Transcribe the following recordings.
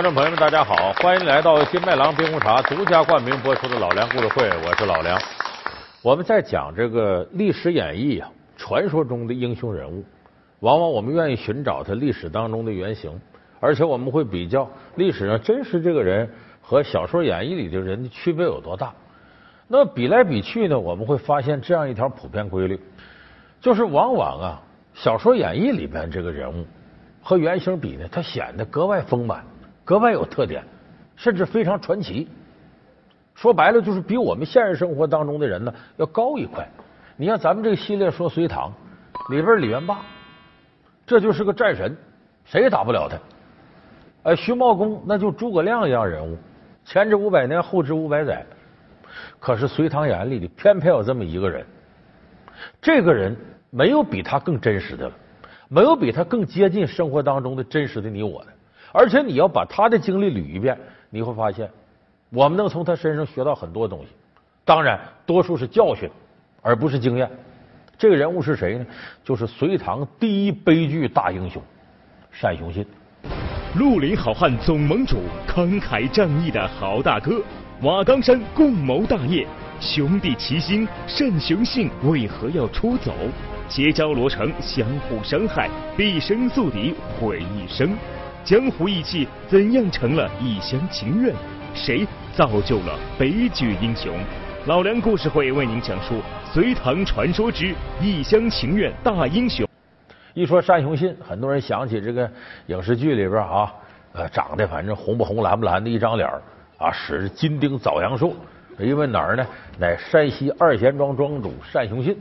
观众朋友们，大家好，欢迎来到金麦郎冰红茶独家冠名播出的《老梁故事会》，我是老梁。我们在讲这个历史演绎啊，传说中的英雄人物，往往我们愿意寻找他历史当中的原型，而且我们会比较历史上真实这个人和小说演绎里的人的区别有多大。那么比来比去呢，我们会发现这样一条普遍规律，就是往往啊，小说演绎里边这个人物和原型比呢，他显得格外丰满。格外有特点，甚至非常传奇。说白了，就是比我们现实生活当中的人呢要高一块。你像咱们这个系列说隋唐里边李元霸，这就是个战神，谁也打不了他。哎，徐茂公那就诸葛亮一样人物，前知五百年，后知五百载。可是隋唐演义里偏偏有这么一个人，这个人没有比他更真实的了，没有比他更接近生活当中的真实的你我的。而且你要把他的经历捋一遍，你会发现，我们能从他身上学到很多东西。当然，多数是教训，而不是经验。这个人物是谁呢？就是隋唐第一悲剧大英雄单雄信。绿林好汉总盟主，慷慨仗义的好大哥，瓦岗山共谋大业，兄弟齐心，单雄信为何要出走？结交罗成，相互伤害，毕生宿敌毁一生。江湖义气怎样成了一厢情愿？谁造就了悲剧英雄？老梁故事会为您讲述隋唐传说之一厢情愿大英雄。一说单雄信，很多人想起这个影视剧里边啊，呃，长得反正红不红、蓝不蓝的一张脸啊，使金钉枣阳寿，因为哪儿呢？乃山西二贤庄庄主单雄信。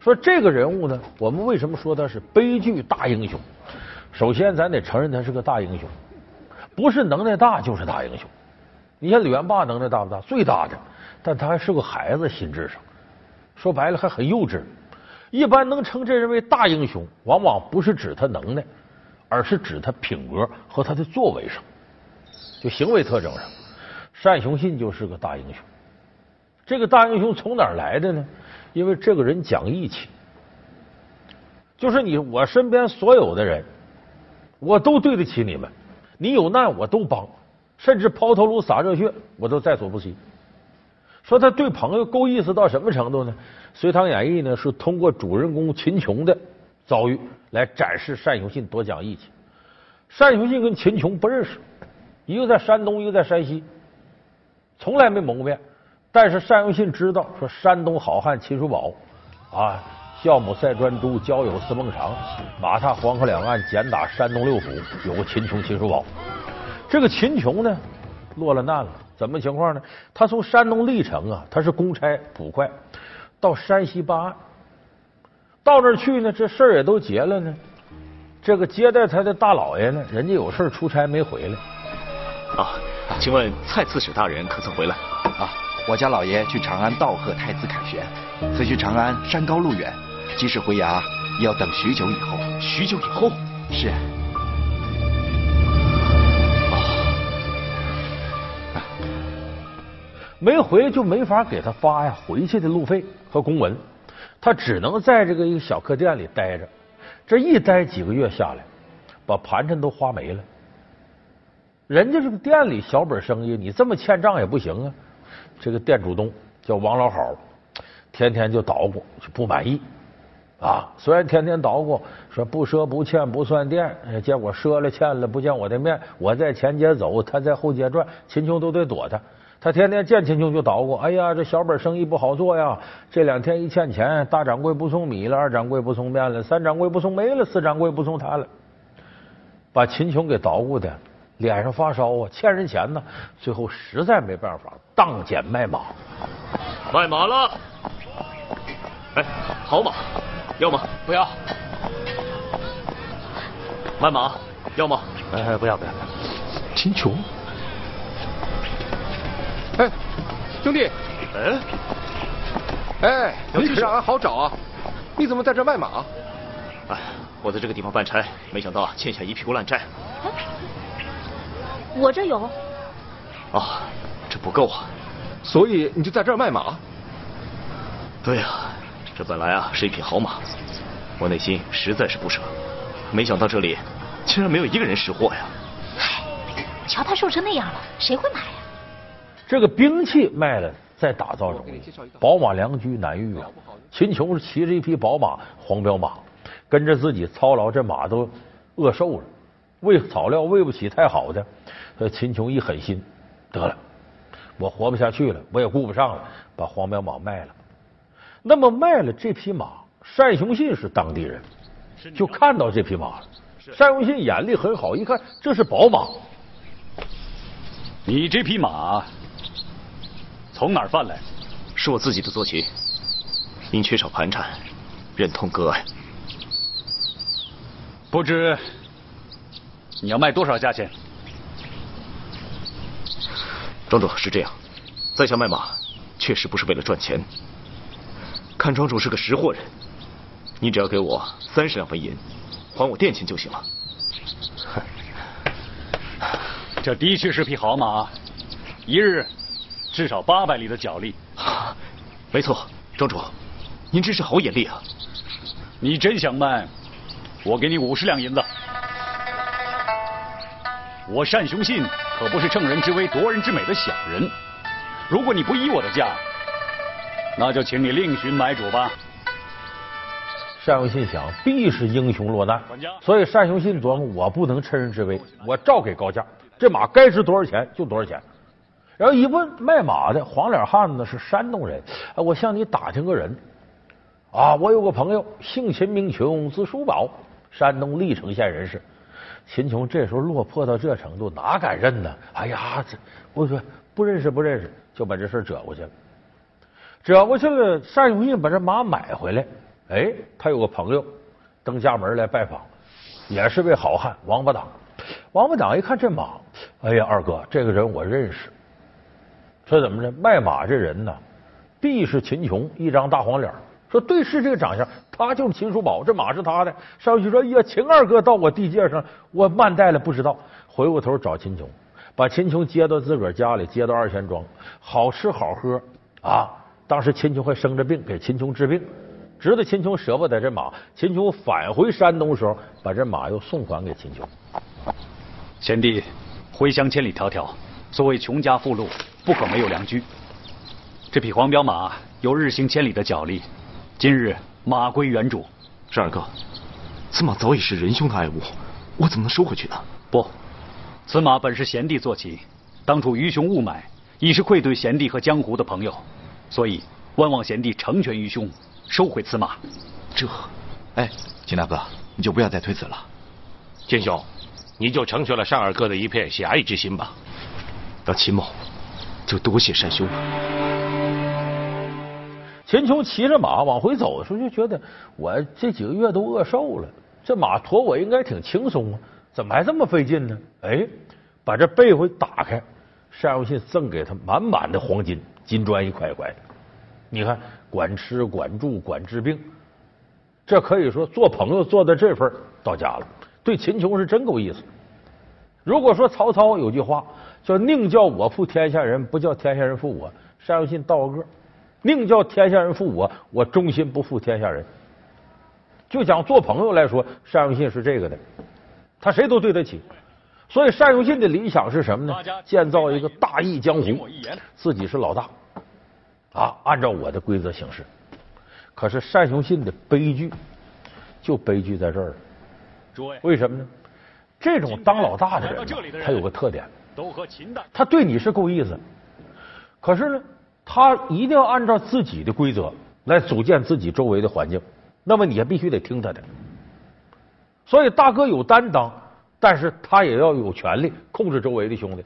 说这个人物呢，我们为什么说他是悲剧大英雄？首先，咱得承认他是个大英雄，不是能耐大就是大英雄。你像李元霸能耐大不大？最大的，但他还是个孩子，心智上说白了还很幼稚。一般能称这人为大英雄，往往不是指他能耐，而是指他品格和他的作为上，就行为特征上。单雄信就是个大英雄。这个大英雄从哪儿来的呢？因为这个人讲义气，就是你我身边所有的人。我都对得起你们，你有难我都帮，甚至抛头颅洒热血我都在所不惜。说他对朋友够意思到什么程度呢？《隋唐演义》呢是通过主人公秦琼的遭遇来展示单雄信多讲义气。单雄信跟秦琼不认识，一个在山东，一个在山西，从来没谋面。但是单雄信知道，说山东好汉秦叔宝啊。教母赛专诸，交友司孟尝，马踏黄河两岸，简打山东六府，有个秦琼、秦叔宝。这个秦琼呢，落了难了，怎么情况呢？他从山东历城啊，他是公差捕快，到山西办案，到那儿去呢，这事儿也都结了呢。这个接待他的大老爷呢，人家有事出差没回来。啊，请问蔡刺史大人可曾回来？啊，我家老爷去长安道贺太子凯旋，此去长安山高路远。即使回衙，也要等许久以后。许久以后，是。没回就没法给他发呀回去的路费和公文，他只能在这个一个小客店里待着。这一待几个月下来，把盘缠都花没了。人家这个店里小本生意，你这么欠账也不行啊。这个店主东叫王老好，天天就捣鼓，就不满意。啊，虽然天天捣鼓说不赊不欠不算店，结果赊了欠了不见我的面，我在前街走，他在后街转，秦琼都得躲他。他天天见秦琼就捣鼓，哎呀，这小本生意不好做呀。这两天一欠钱，大掌柜不送米了，二掌柜不送面了，三掌柜不送煤了，四掌柜不送炭了，把秦琼给捣鼓的脸上发烧啊，欠人钱呢。最后实在没办法，当捡卖马，卖马了。哎，好马。要吗？不要。卖马？要吗？哎，不要不要。秦琼。哎，兄弟。哎。哎，你可让俺好找啊！你怎么在这卖马？哎，我在这个地方办差，没想到欠下一屁股烂债。我这有。啊，这不够啊。所以你就在这儿卖马？对呀。这本来啊是一匹好马，我内心实在是不舍，没想到这里竟然没有一个人识货呀！瞧他瘦成那样了，谁会买呀？这个兵器卖了，再打造容易。宝马良驹难遇啊！秦琼是骑着一匹宝马，黄骠马，跟着自己操劳，这马都饿瘦了，喂草料喂不起太好的。所以秦琼一狠心，得了，我活不下去了，我也顾不上了，把黄骠马卖了。那么卖了这匹马，单雄信是当地人，就看到这匹马了。单雄信眼力很好，一看这是宝马，你这匹马从哪儿贩来？是我自己的坐骑，因缺少盘缠，忍痛割爱。不知你要卖多少价钱？庄主是这样，在下卖马确实不是为了赚钱。看庄主是个识货人，你只要给我三十两纹银，还我店钱就行了。这的确是匹好马，一日至少八百里的脚力。没错，庄主，您真是好眼力啊！你真想卖，我给你五十两银子。我单雄信可不是乘人之危夺人之美的小人，如果你不依我的价，那就请你另寻买主吧。单雄信想，必是英雄落难，所以单雄信琢磨，我不能趁人之危，我照给高价，这马该值多少钱就多少钱。然后一问卖马的黄脸汉子是山东人，我向你打听个人啊，我有个朋友姓秦名琼，字叔宝，山东历城县人士。秦琼这时候落魄到这程度，哪敢认呢？哎呀，这我说不认识不认识，就把这事折过去了。折过去了，单雄信把这马买回来。哎，他有个朋友登家门来拜访，也是位好汉王八党。王八党一看这马，哎呀，二哥，这个人我认识。说怎么着？卖马这人呢，必是秦琼，一张大黄脸。说对，视这个长相，他就是秦叔宝，这马是他的。上去说：“哎呀，秦二哥到我地界上，我慢待了，不知道。”回过头找秦琼，把秦琼接到自个儿家里，接到二贤庄，好吃好喝啊。当时秦琼还生着病，给秦琼治病，直到秦琼舍不得这马，秦琼返回山东的时候，把这马又送还给秦琼。贤弟回乡千里迢迢，所谓穷家富路，不可没有良驹。这匹黄骠马有日行千里的脚力。今日马归原主，十二哥，此马早已是仁兄的爱物，我怎么能收回去呢？不，此马本是贤弟坐骑，当初愚兄误买，已是愧对贤弟和江湖的朋友，所以万望贤弟成全于兄，收回此马。这，哎，秦大哥，你就不要再推辞了。秦兄，你就成全了善二哥的一片侠义之心吧。那秦某就多谢善兄了。秦琼骑着马往回走的时候，就觉得我这几个月都饿瘦了，这马驮我应该挺轻松啊，怎么还这么费劲呢？哎，把这被窝打开，单雄信赠给他满满的黄金，金砖一块一块的。你看，管吃管住管治病，这可以说做朋友做到这份到家了。对秦琼是真够意思。如果说曹操有句话叫“宁叫我负天下人，不叫天下人负我”，单雄信道个个。宁叫天下人负我，我忠心不负天下人。就讲做朋友来说，单雄信是这个的，他谁都对得起。所以单雄信的理想是什么呢？建造一个大义江湖，自己是老大啊，按照我的规则行事。可是单雄信的悲剧就悲剧在这儿了。为什么呢？这种当老大的人，他有个特点，他对你是够意思，可是呢？他一定要按照自己的规则来组建自己周围的环境，那么你也必须得听他的。所以大哥有担当，但是他也要有权利控制周围的兄弟。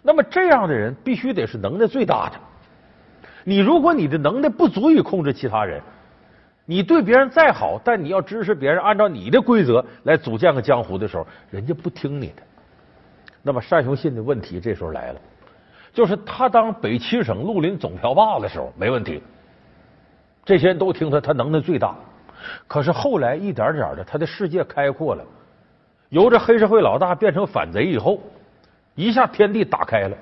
那么这样的人必须得是能耐最大的。你如果你的能耐不足以控制其他人，你对别人再好，但你要支持别人按照你的规则来组建个江湖的时候，人家不听你的。那么单雄信的问题这时候来了。就是他当北七省绿林总票霸的时候没问题，这些人都听他，他能耐最大。可是后来一点点的，他的世界开阔了，由着黑社会老大变成反贼以后，一下天地打开了。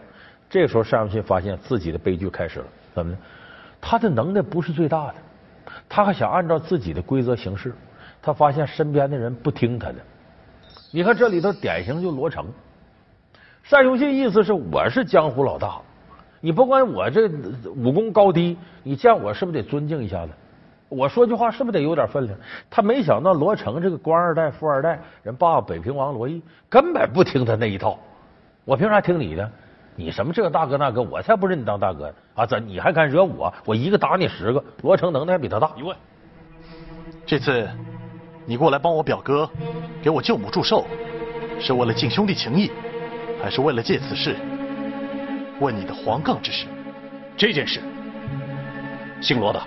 这时候单雄信发现自己的悲剧开始了，怎么呢？他的能耐不是最大的，他还想按照自己的规则行事，他发现身边的人不听他的。你看这里头典型就罗成。单雄信意思是我是江湖老大，你不管我这武功高低，你见我是不是得尊敬一下子？我说句话是不是得有点分量？他没想到罗成这个官二代、富二代，人爸爸北平王罗毅根本不听他那一套。我凭啥听你的？你什么这个大哥那哥，我才不认你当大哥呢！啊，怎你还敢惹我？我一个打你十个。罗成能耐还比他大。你问，这次你过来帮我表哥给我舅母祝寿，是为了尽兄弟情谊，还是为了借此事问你的黄杠之事？这件事，姓罗的，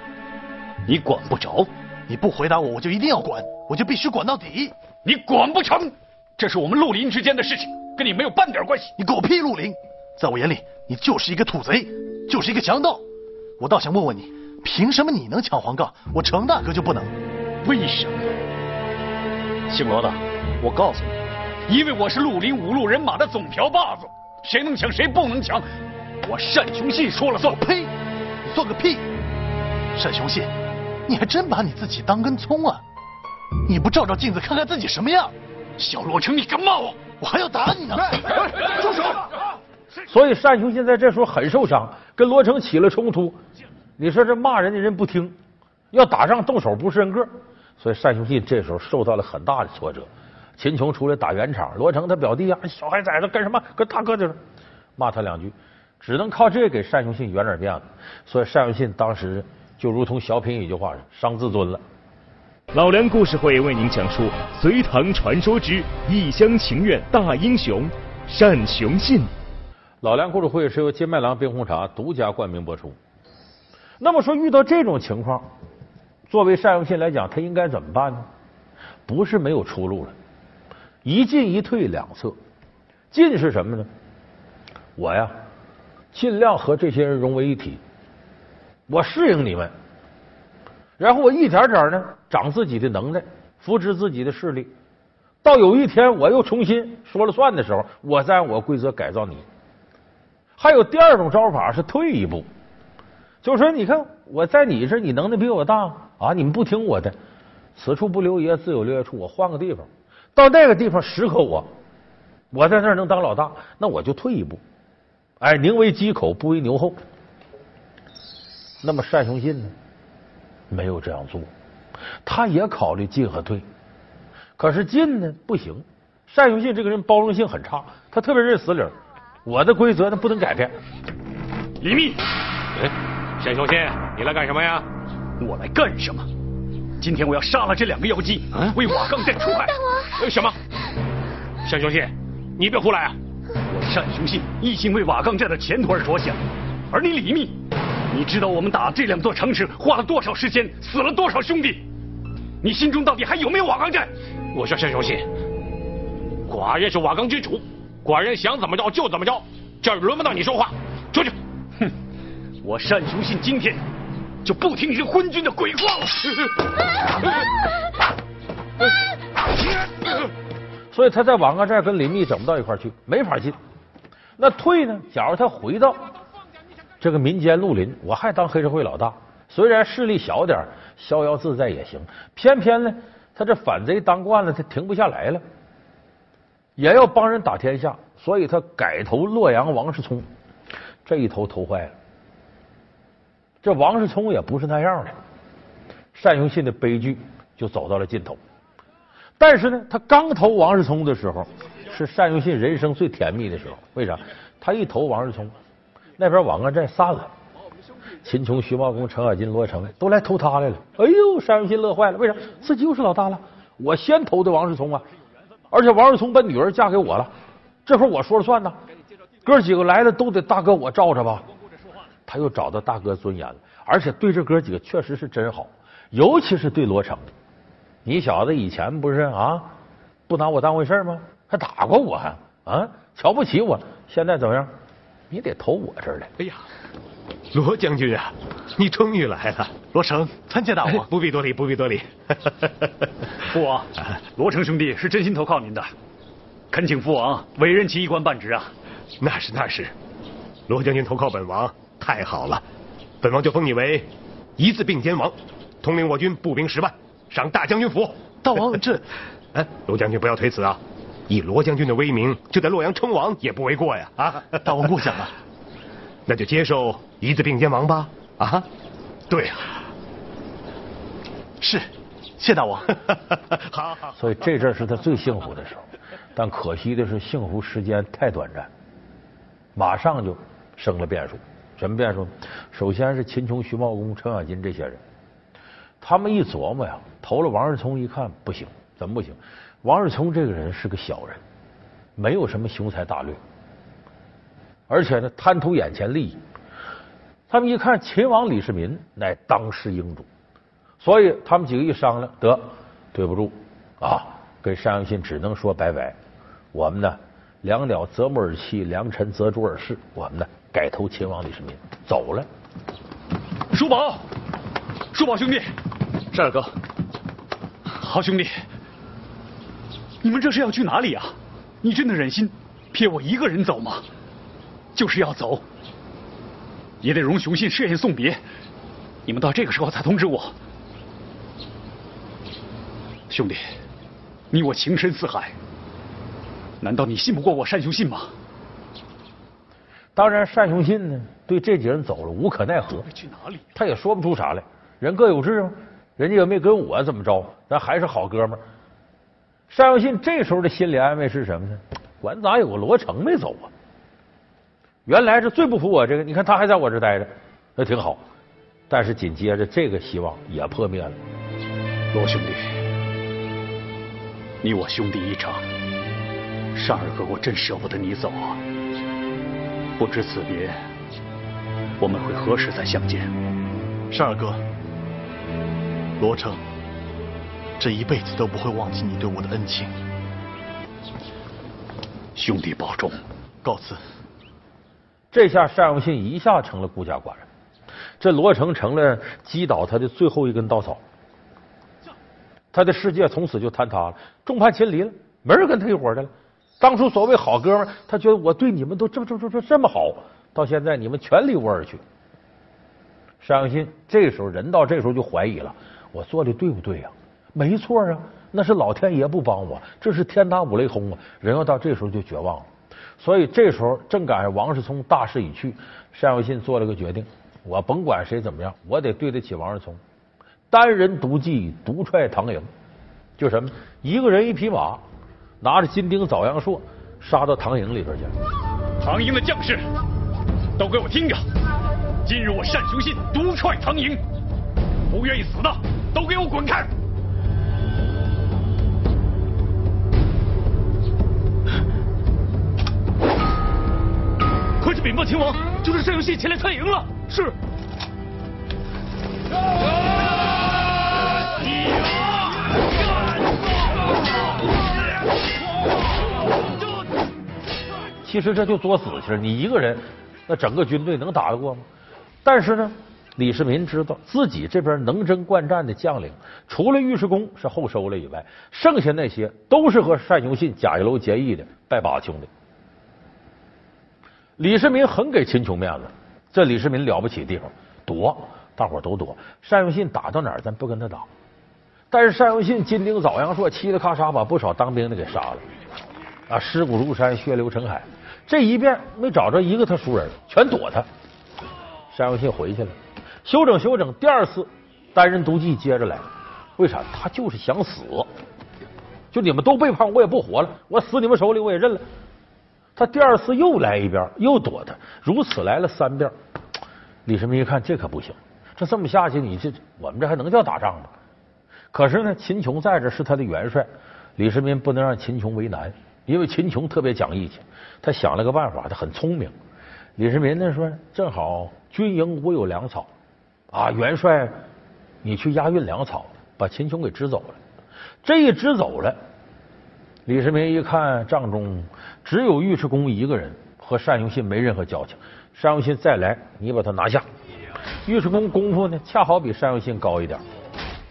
你管不着。你不回答我，我就一定要管，我就必须管到底。你管不成，这是我们绿林之间的事情，跟你没有半点关系。你狗屁绿林！在我眼里，你就是一个土贼，就是一个强盗。我倒想问问你，凭什么你能抢黄杠，我程大哥就不能？为什么？姓罗的，我告诉你，因为我是绿林五路人马的总瓢把子，谁能抢谁不能抢，我单雄信说了算。呸！你算个屁！单雄信，你还真把你自己当根葱啊？你不照照镜子看看自己什么样？小罗成，你敢骂我？我还要打你呢！住手！所以单雄信在这时候很受伤，跟罗成起了冲突。你说这骂人的人不听，要打仗动手不是人个，所以单雄信这时候受到了很大的挫折。秦琼出来打圆场，罗成他表弟啊，小孩崽子干什么？跟大哥就是骂他两句，只能靠这给单雄信圆点面子。所以单雄信当时就如同小品一句话伤自尊了。老梁故事会为您讲述隋唐传说之一厢情愿大英雄单雄信。老梁故事会是由金麦郎冰红茶独家冠名播出。那么说，遇到这种情况，作为单雄信来讲，他应该怎么办呢？不是没有出路了，一进一退两策。进是什么呢？我呀，尽量和这些人融为一体，我适应你们，然后我一点点呢长自己的能耐，扶持自己的势力，到有一天我又重新说了算的时候，我再按我规则改造你。还有第二种招法是退一步，就是说，你看我在你这，你能耐比我大啊，你们不听我的，此处不留爷，自有留爷处。我换个地方，到那个地方适合我，我在那儿能当老大，那我就退一步。哎，宁为鸡口，不为牛后。那么单雄信呢，没有这样做，他也考虑进和退，可是进呢不行。单雄信这个人包容性很差，他特别认死理儿。我的规则那不能改变。李密，哎，单雄信，你来干什么呀？我来干什么？今天我要杀了这两个妖姬，为瓦岗寨除害。大王，什么？单雄信，你别胡来啊！我单雄信一心为瓦岗寨的前途而着想，而你李密，你知道我们打这两座城池花了多少时间，死了多少兄弟？你心中到底还有没有瓦岗寨？我说单雄信，寡人是瓦岗之主。寡人想怎么着就怎么着，这儿轮不到你说话，出去！哼，我单雄信今天就不听你这昏君的鬼话了。所以他在瓦岗寨跟林密整不到一块去，没法进。那退呢？假如他回到这个民间绿林，我还当黑社会老大，虽然势力小点逍遥自在也行。偏偏呢，他这反贼当惯了，他停不下来了。也要帮人打天下，所以他改投洛阳王世充，这一投投坏了。这王世充也不是那样的，单雄信的悲剧就走到了尽头。但是呢，他刚投王世充的时候，是单雄信人生最甜蜜的时候。为啥？他一投王世充，那边瓦岗寨散了，秦琼、徐茂公、程咬金、罗成都来偷他来了。哎呦，单雄信乐坏了，为啥？自己又是老大了，我先投的王世充啊。而且王世充把女儿嫁给我了，这会我说了算呢。哥几个来了都得大哥我罩着吧。他又找到大哥尊严了，而且对这哥几个确实是真好，尤其是对罗成。你小子以前不是啊，不拿我当回事吗？还打过我，还啊瞧不起我。现在怎么样？你得投我这儿来。哎呀，罗将军啊，你终于来了。罗成，参见大王。不必多礼，不必多礼。父王，罗成兄弟是真心投靠您的，恳请父王委任其一官半职啊。那是那是，罗将军投靠本王太好了，本王就封你为一字并肩王，统领我军步兵十万，赏大将军府。大王这，哎，罗将军不要推辞啊，以罗将军的威名，就在洛阳称王也不为过呀！啊，大王过奖了，那就接受一字并肩王吧！啊，对啊，是，谢大王。好 好。所以这阵是他最幸福的时候，但可惜的是幸福时间太短暂，马上就生了变数。什么变数？首先是秦琼、徐茂公、程咬金这些人，他们一琢磨呀，投了王世聪一看不行，怎么不行？王世聪这个人是个小人，没有什么雄才大略，而且呢贪图眼前利益。他们一看秦王李世民乃当世英主，所以他们几个一商量，得对不住啊，跟单永信只能说拜拜。我们呢，良鸟择木而栖，良臣择主而事。我们呢，改投秦王李世民，走了。叔宝，叔宝兄弟，是二哥，好兄弟。你们这是要去哪里啊？你真的忍心撇我一个人走吗？就是要走，也得容雄信设宴送别。你们到这个时候才通知我，兄弟，你我情深似海，难道你信不过我单雄信吗？当然，单雄信呢，对这几人走了无可奈何。去哪里？他也说不出啥来。人各有志嘛，人家也没跟我怎么着，咱还是好哥们儿。单永信这时候的心理安慰是什么呢？管咋有个罗成没走啊？原来是最不服我这个，你看他还在我这待着，那挺好。但是紧接着这个希望也破灭了。罗兄弟，你我兄弟一场，单二哥我真舍不得你走啊！不知此别，我们会何时再相见？单二哥，罗成。这一辈子都不会忘记你对我的恩情，兄弟保重，告辞。这下单永信一下成了孤家寡人，这罗成成了击倒他的最后一根稻草，他的世界从此就坍塌了，众叛亲离了，没人跟他一伙的了。当初所谓好哥们，他觉得我对你们都这这这这这么好，到现在你们全离我而去。单永信这时候人到这时候就怀疑了，我做的对不对呀？没错啊，那是老天爷不帮我，这是天打五雷轰啊！人要到这时候就绝望了，所以这时候正赶上王世聪大势已去，单永信做了个决定：我甭管谁怎么样，我得对得起王世聪，单人独骑独踹唐营，就什么一个人一匹马，拿着金钉枣阳槊杀到唐营里边去。唐营的将士都给我听着，今日我单雄信独踹唐营，不愿意死的都给我滚开！快去禀报秦王，就是单永信前来参营了。是。其实这就作死气了，你一个人，那整个军队能打得过吗？但是呢，李世民知道自己这边能征惯战的将领，除了尉迟恭是后收了以外，剩下那些都是和单雄信假楼结义的拜把子兄弟。李世民很给秦琼面子，这李世民了不起的地方，躲，大伙都躲。单永信打到哪儿，咱不跟他打。但是单永信金钉枣阳槊，嘁哩咔嚓把不少当兵的给杀了，啊，尸骨如山，血流成海。这一遍没找着一个他熟人，全躲他。单永信回去了，休整休整，第二次单人独骑接着来。为啥？他就是想死，就你们都背叛我，也不活了，我死你们手里，我也认了。他第二次又来一遍，又躲他，如此来了三遍。李世民一看，这可不行，这这么下去，你这我们这还能叫打仗吗？可是呢，秦琼在这是他的元帅，李世民不能让秦琼为难，因为秦琼特别讲义气。他想了个办法，他很聪明。李世民呢说，正好军营无有粮草，啊，元帅你去押运粮草，把秦琼给支走了。这一支走了。李世民一看帐中只有尉迟恭一个人，和单雄信没任何交情。单雄信再来，你把他拿下。尉迟恭功夫呢，恰好比单雄信高一点。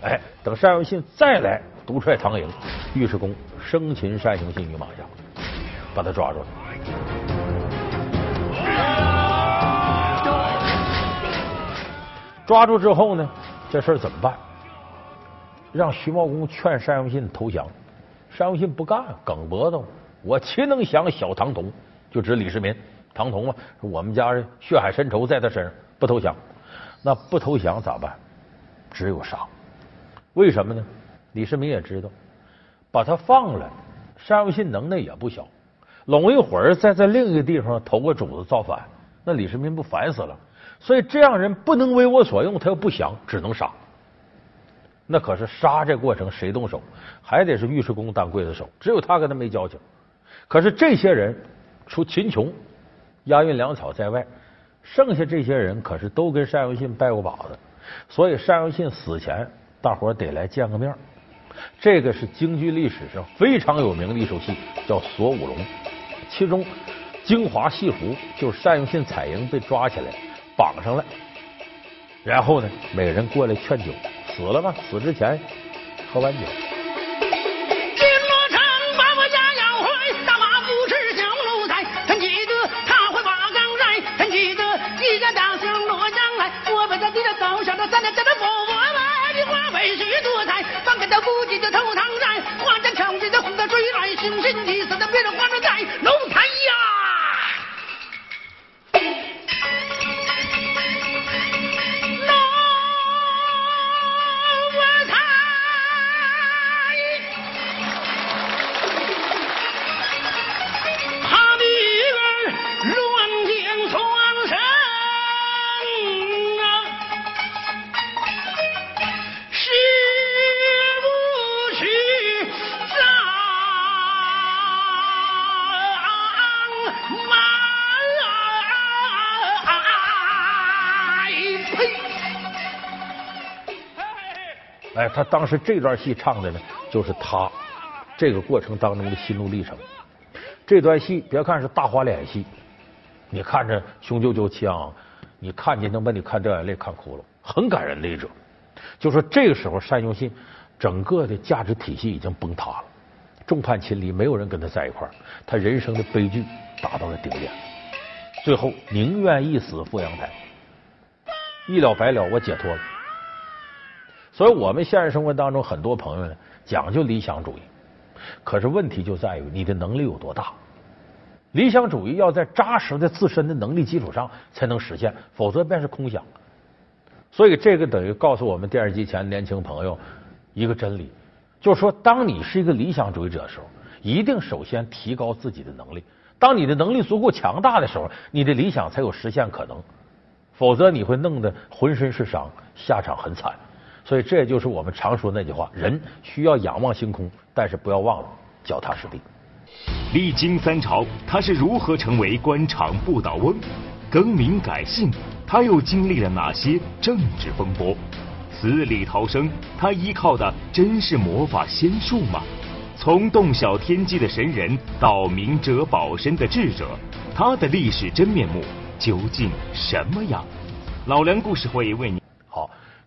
哎，等单雄信再来独踹唐营，尉迟恭生擒单雄信于马下，把他抓住了。抓住之后呢，这事怎么办？让徐茂公劝单雄信投降。单永信不干，梗脖子，我岂能降小唐同？就指李世民，唐同嘛，我们家血海深仇在他身上，不投降。那不投降咋办？只有杀。为什么呢？李世民也知道，把他放了，单于信能耐也不小，拢一会儿再在另一个地方投个主子造反，那李世民不烦死了？所以这样人不能为我所用，他又不降，只能杀。那可是杀这过程谁动手？还得是尉迟恭当刽子手，只有他跟他没交情。可是这些人，除秦琼、押运粮草在外，剩下这些人可是都跟单于信拜过把子，所以单于信死前，大伙得来见个面。这个是京剧历史上非常有名的一首戏，叫《锁五龙》，其中京华戏服就是单于信彩营被抓起来，绑上来，然后呢，每人过来劝酒。死了吧？死之前喝完酒。金罗城把我家要回，大马不吃小奴才。臣记得他回瓦岗寨，臣记得一家大姓洛阳来。我把他地的高下的三年，在那佛我来，你花费许多财，放开他不记的头堂寨，花家巧计的哄他追来，心心计死的别人花着在楼台呀。哎，他当时这段戏唱的呢，就是他这个过程当中的心路历程。这段戏别看是大花脸戏，你看着雄赳赳气昂昂，你看见能把你看掉眼泪、看哭了，很感人的一折。就说这个时候，单雄信整个的价值体系已经崩塌了，众叛亲离，没有人跟他在一块儿，他人生的悲剧达到了顶点，最后宁愿一死赴阳台，一了百了，我解脱了。所以，我们现实生活当中很多朋友呢讲究理想主义，可是问题就在于你的能力有多大。理想主义要在扎实的自身的能力基础上才能实现，否则便是空想。所以，这个等于告诉我们电视机前年轻朋友一个真理，就是说，当你是一个理想主义者的时候，一定首先提高自己的能力。当你的能力足够强大的时候，你的理想才有实现可能。否则，你会弄得浑身是伤，下场很惨。所以，这就是我们常说那句话：人需要仰望星空，但是不要忘了脚踏实地。历经三朝，他是如何成为官场不倒翁？更名改姓，他又经历了哪些政治风波？死里逃生，他依靠的真是魔法仙术吗？从洞晓天机的神人到明哲保身的智者，他的历史真面目究竟什么样？老梁故事会为你。